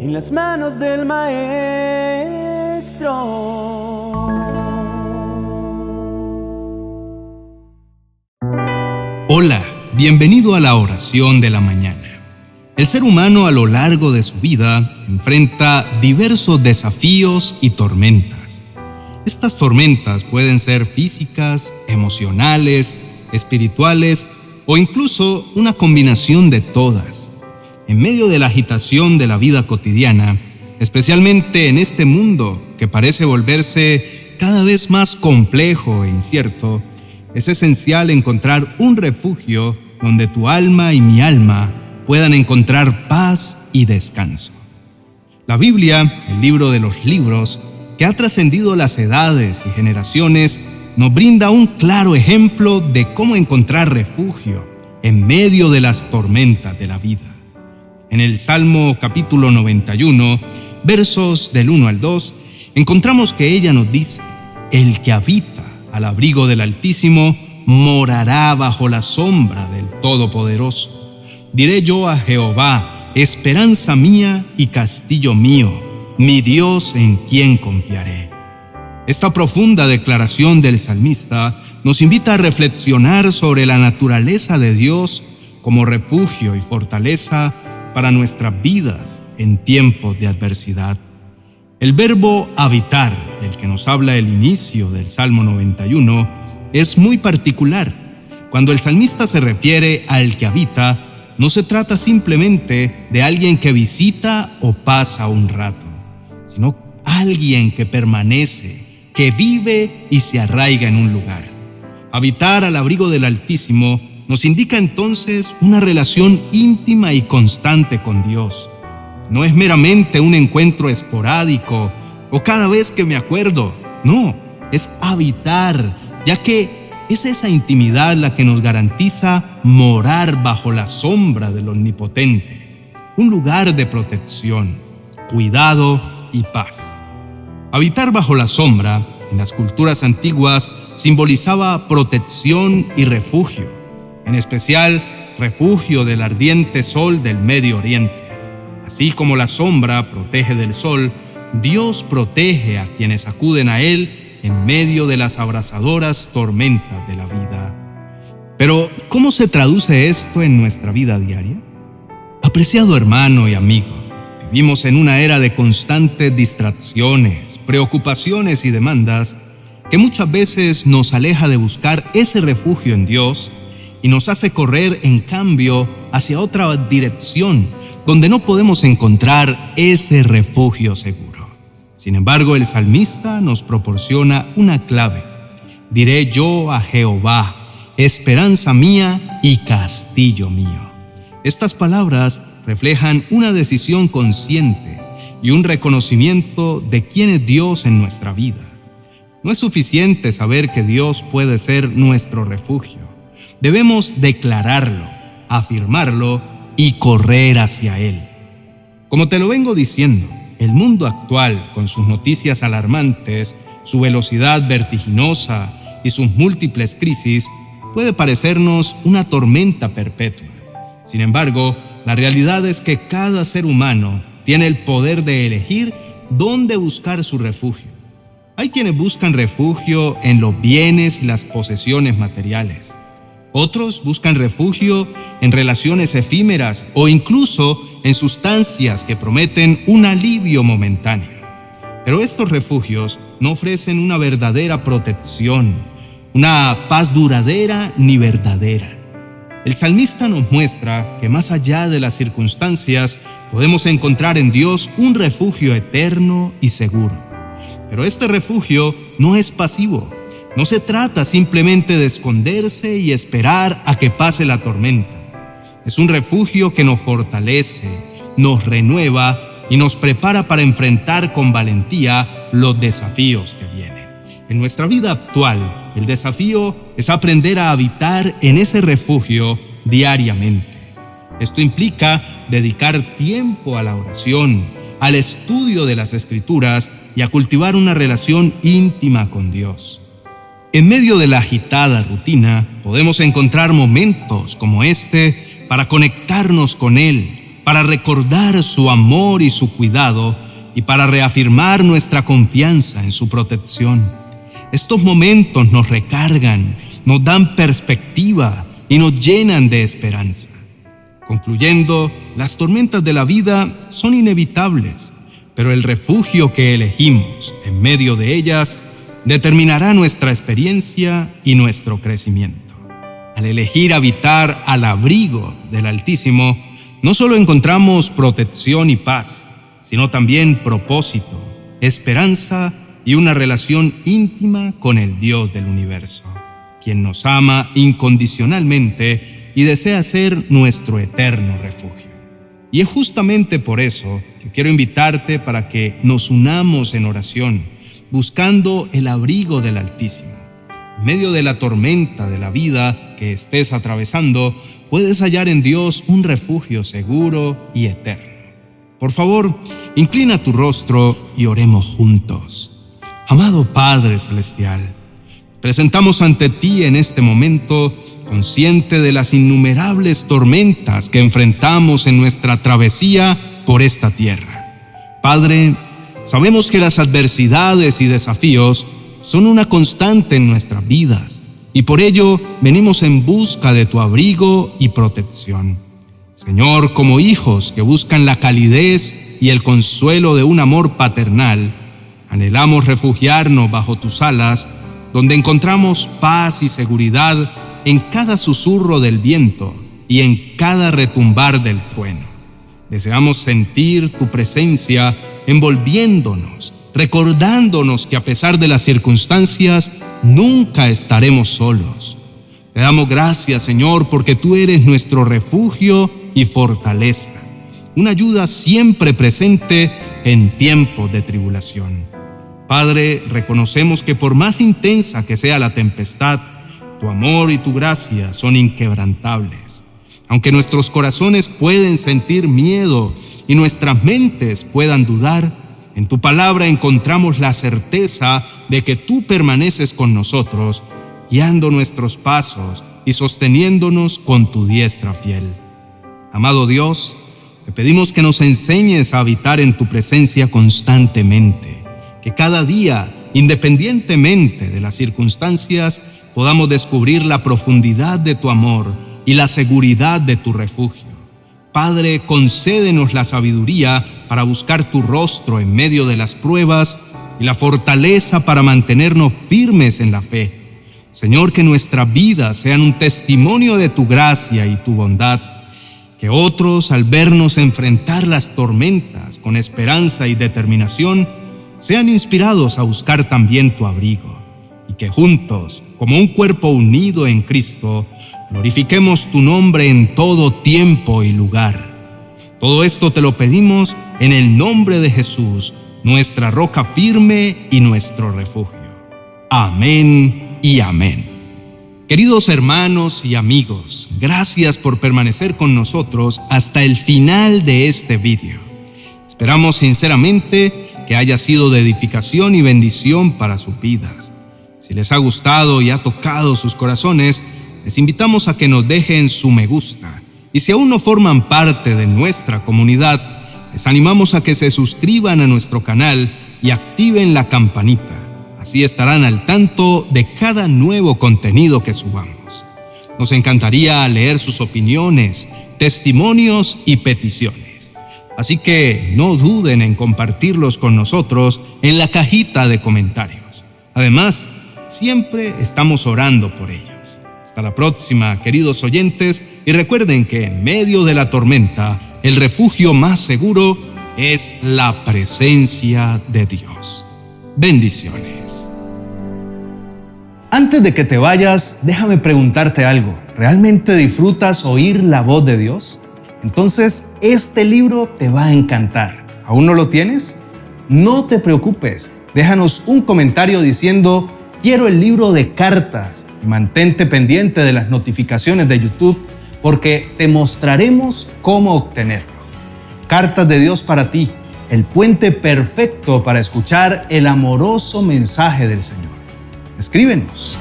en las manos del Maestro. Hola, bienvenido a la oración de la mañana. El ser humano a lo largo de su vida enfrenta diversos desafíos y tormentas. Estas tormentas pueden ser físicas, emocionales, espirituales o incluso una combinación de todas en medio de la agitación de la vida cotidiana, especialmente en este mundo que parece volverse cada vez más complejo e incierto, es esencial encontrar un refugio donde tu alma y mi alma puedan encontrar paz y descanso. La Biblia, el libro de los libros, que ha trascendido las edades y generaciones, nos brinda un claro ejemplo de cómo encontrar refugio en medio de las tormentas de la vida. En el Salmo capítulo 91, versos del 1 al 2, encontramos que ella nos dice, el que habita al abrigo del Altísimo morará bajo la sombra del Todopoderoso. Diré yo a Jehová, esperanza mía y castillo mío, mi Dios en quien confiaré. Esta profunda declaración del salmista nos invita a reflexionar sobre la naturaleza de Dios como refugio y fortaleza para nuestras vidas en tiempos de adversidad. El verbo habitar, del que nos habla el inicio del Salmo 91, es muy particular. Cuando el salmista se refiere al que habita, no se trata simplemente de alguien que visita o pasa un rato, sino alguien que permanece, que vive y se arraiga en un lugar. Habitar al abrigo del Altísimo nos indica entonces una relación íntima y constante con Dios. No es meramente un encuentro esporádico o cada vez que me acuerdo, no, es habitar, ya que es esa intimidad la que nos garantiza morar bajo la sombra del Omnipotente, un lugar de protección, cuidado y paz. Habitar bajo la sombra, en las culturas antiguas, simbolizaba protección y refugio en especial refugio del ardiente sol del Medio Oriente. Así como la sombra protege del sol, Dios protege a quienes acuden a Él en medio de las abrasadoras tormentas de la vida. Pero, ¿cómo se traduce esto en nuestra vida diaria? Apreciado hermano y amigo, vivimos en una era de constantes distracciones, preocupaciones y demandas que muchas veces nos aleja de buscar ese refugio en Dios y nos hace correr en cambio hacia otra dirección donde no podemos encontrar ese refugio seguro. Sin embargo, el salmista nos proporciona una clave. Diré yo a Jehová, esperanza mía y castillo mío. Estas palabras reflejan una decisión consciente y un reconocimiento de quién es Dios en nuestra vida. No es suficiente saber que Dios puede ser nuestro refugio debemos declararlo, afirmarlo y correr hacia Él. Como te lo vengo diciendo, el mundo actual, con sus noticias alarmantes, su velocidad vertiginosa y sus múltiples crisis, puede parecernos una tormenta perpetua. Sin embargo, la realidad es que cada ser humano tiene el poder de elegir dónde buscar su refugio. Hay quienes buscan refugio en los bienes y las posesiones materiales. Otros buscan refugio en relaciones efímeras o incluso en sustancias que prometen un alivio momentáneo. Pero estos refugios no ofrecen una verdadera protección, una paz duradera ni verdadera. El salmista nos muestra que más allá de las circunstancias podemos encontrar en Dios un refugio eterno y seguro. Pero este refugio no es pasivo, no se trata simplemente de esconderse y esperar a que pase la tormenta. Es un refugio que nos fortalece, nos renueva y nos prepara para enfrentar con valentía los desafíos que vienen. En nuestra vida actual, el desafío es aprender a habitar en ese refugio diariamente. Esto implica dedicar tiempo a la oración, al estudio de las escrituras y a cultivar una relación íntima con Dios. En medio de la agitada rutina, podemos encontrar momentos como este para conectarnos con Él, para recordar su amor y su cuidado y para reafirmar nuestra confianza en su protección. Estos momentos nos recargan, nos dan perspectiva y nos llenan de esperanza. Concluyendo, las tormentas de la vida son inevitables, pero el refugio que elegimos en medio de ellas determinará nuestra experiencia y nuestro crecimiento. Al elegir habitar al abrigo del Altísimo, no solo encontramos protección y paz, sino también propósito, esperanza y una relación íntima con el Dios del universo, quien nos ama incondicionalmente y desea ser nuestro eterno refugio. Y es justamente por eso que quiero invitarte para que nos unamos en oración, buscando el abrigo del Altísimo. En medio de la tormenta de la vida que estés atravesando, puedes hallar en Dios un refugio seguro y eterno. Por favor, inclina tu rostro y oremos juntos. Amado Padre Celestial, presentamos ante ti en este momento, consciente de las innumerables tormentas que enfrentamos en nuestra travesía por esta tierra. Padre, sabemos que las adversidades y desafíos son una constante en nuestras vidas y por ello venimos en busca de tu abrigo y protección. Señor, como hijos que buscan la calidez y el consuelo de un amor paternal, anhelamos refugiarnos bajo tus alas, donde encontramos paz y seguridad en cada susurro del viento y en cada retumbar del trueno. Deseamos sentir tu presencia envolviéndonos, recordándonos que a pesar de las circunstancias, nunca estaremos solos. Te damos gracias, Señor, porque tú eres nuestro refugio y fortaleza, una ayuda siempre presente en tiempos de tribulación. Padre, reconocemos que por más intensa que sea la tempestad, tu amor y tu gracia son inquebrantables. Aunque nuestros corazones pueden sentir miedo y nuestras mentes puedan dudar, en tu palabra encontramos la certeza de que tú permaneces con nosotros, guiando nuestros pasos y sosteniéndonos con tu diestra fiel. Amado Dios, te pedimos que nos enseñes a habitar en tu presencia constantemente, que cada día, independientemente de las circunstancias, podamos descubrir la profundidad de tu amor y la seguridad de tu refugio. Padre, concédenos la sabiduría para buscar tu rostro en medio de las pruebas y la fortaleza para mantenernos firmes en la fe. Señor, que nuestra vida sean un testimonio de tu gracia y tu bondad. Que otros, al vernos enfrentar las tormentas con esperanza y determinación, sean inspirados a buscar también tu abrigo. Y que juntos, como un cuerpo unido en Cristo, glorifiquemos tu nombre en todo tiempo y lugar. Todo esto te lo pedimos en el nombre de Jesús, nuestra roca firme y nuestro refugio. Amén y amén. Queridos hermanos y amigos, gracias por permanecer con nosotros hasta el final de este vídeo. Esperamos sinceramente que haya sido de edificación y bendición para sus vidas. Si les ha gustado y ha tocado sus corazones, les invitamos a que nos dejen su me gusta. Y si aún no forman parte de nuestra comunidad, les animamos a que se suscriban a nuestro canal y activen la campanita. Así estarán al tanto de cada nuevo contenido que subamos. Nos encantaría leer sus opiniones, testimonios y peticiones. Así que no duden en compartirlos con nosotros en la cajita de comentarios. Además, siempre estamos orando por ellos. Hasta la próxima, queridos oyentes, y recuerden que en medio de la tormenta, el refugio más seguro es la presencia de Dios. Bendiciones. Antes de que te vayas, déjame preguntarte algo. ¿Realmente disfrutas oír la voz de Dios? Entonces, este libro te va a encantar. ¿Aún no lo tienes? No te preocupes. Déjanos un comentario diciendo, quiero el libro de cartas Mantente pendiente de las notificaciones de YouTube porque te mostraremos cómo obtenerlo. Cartas de Dios para ti, el puente perfecto para escuchar el amoroso mensaje del Señor. Escríbenos.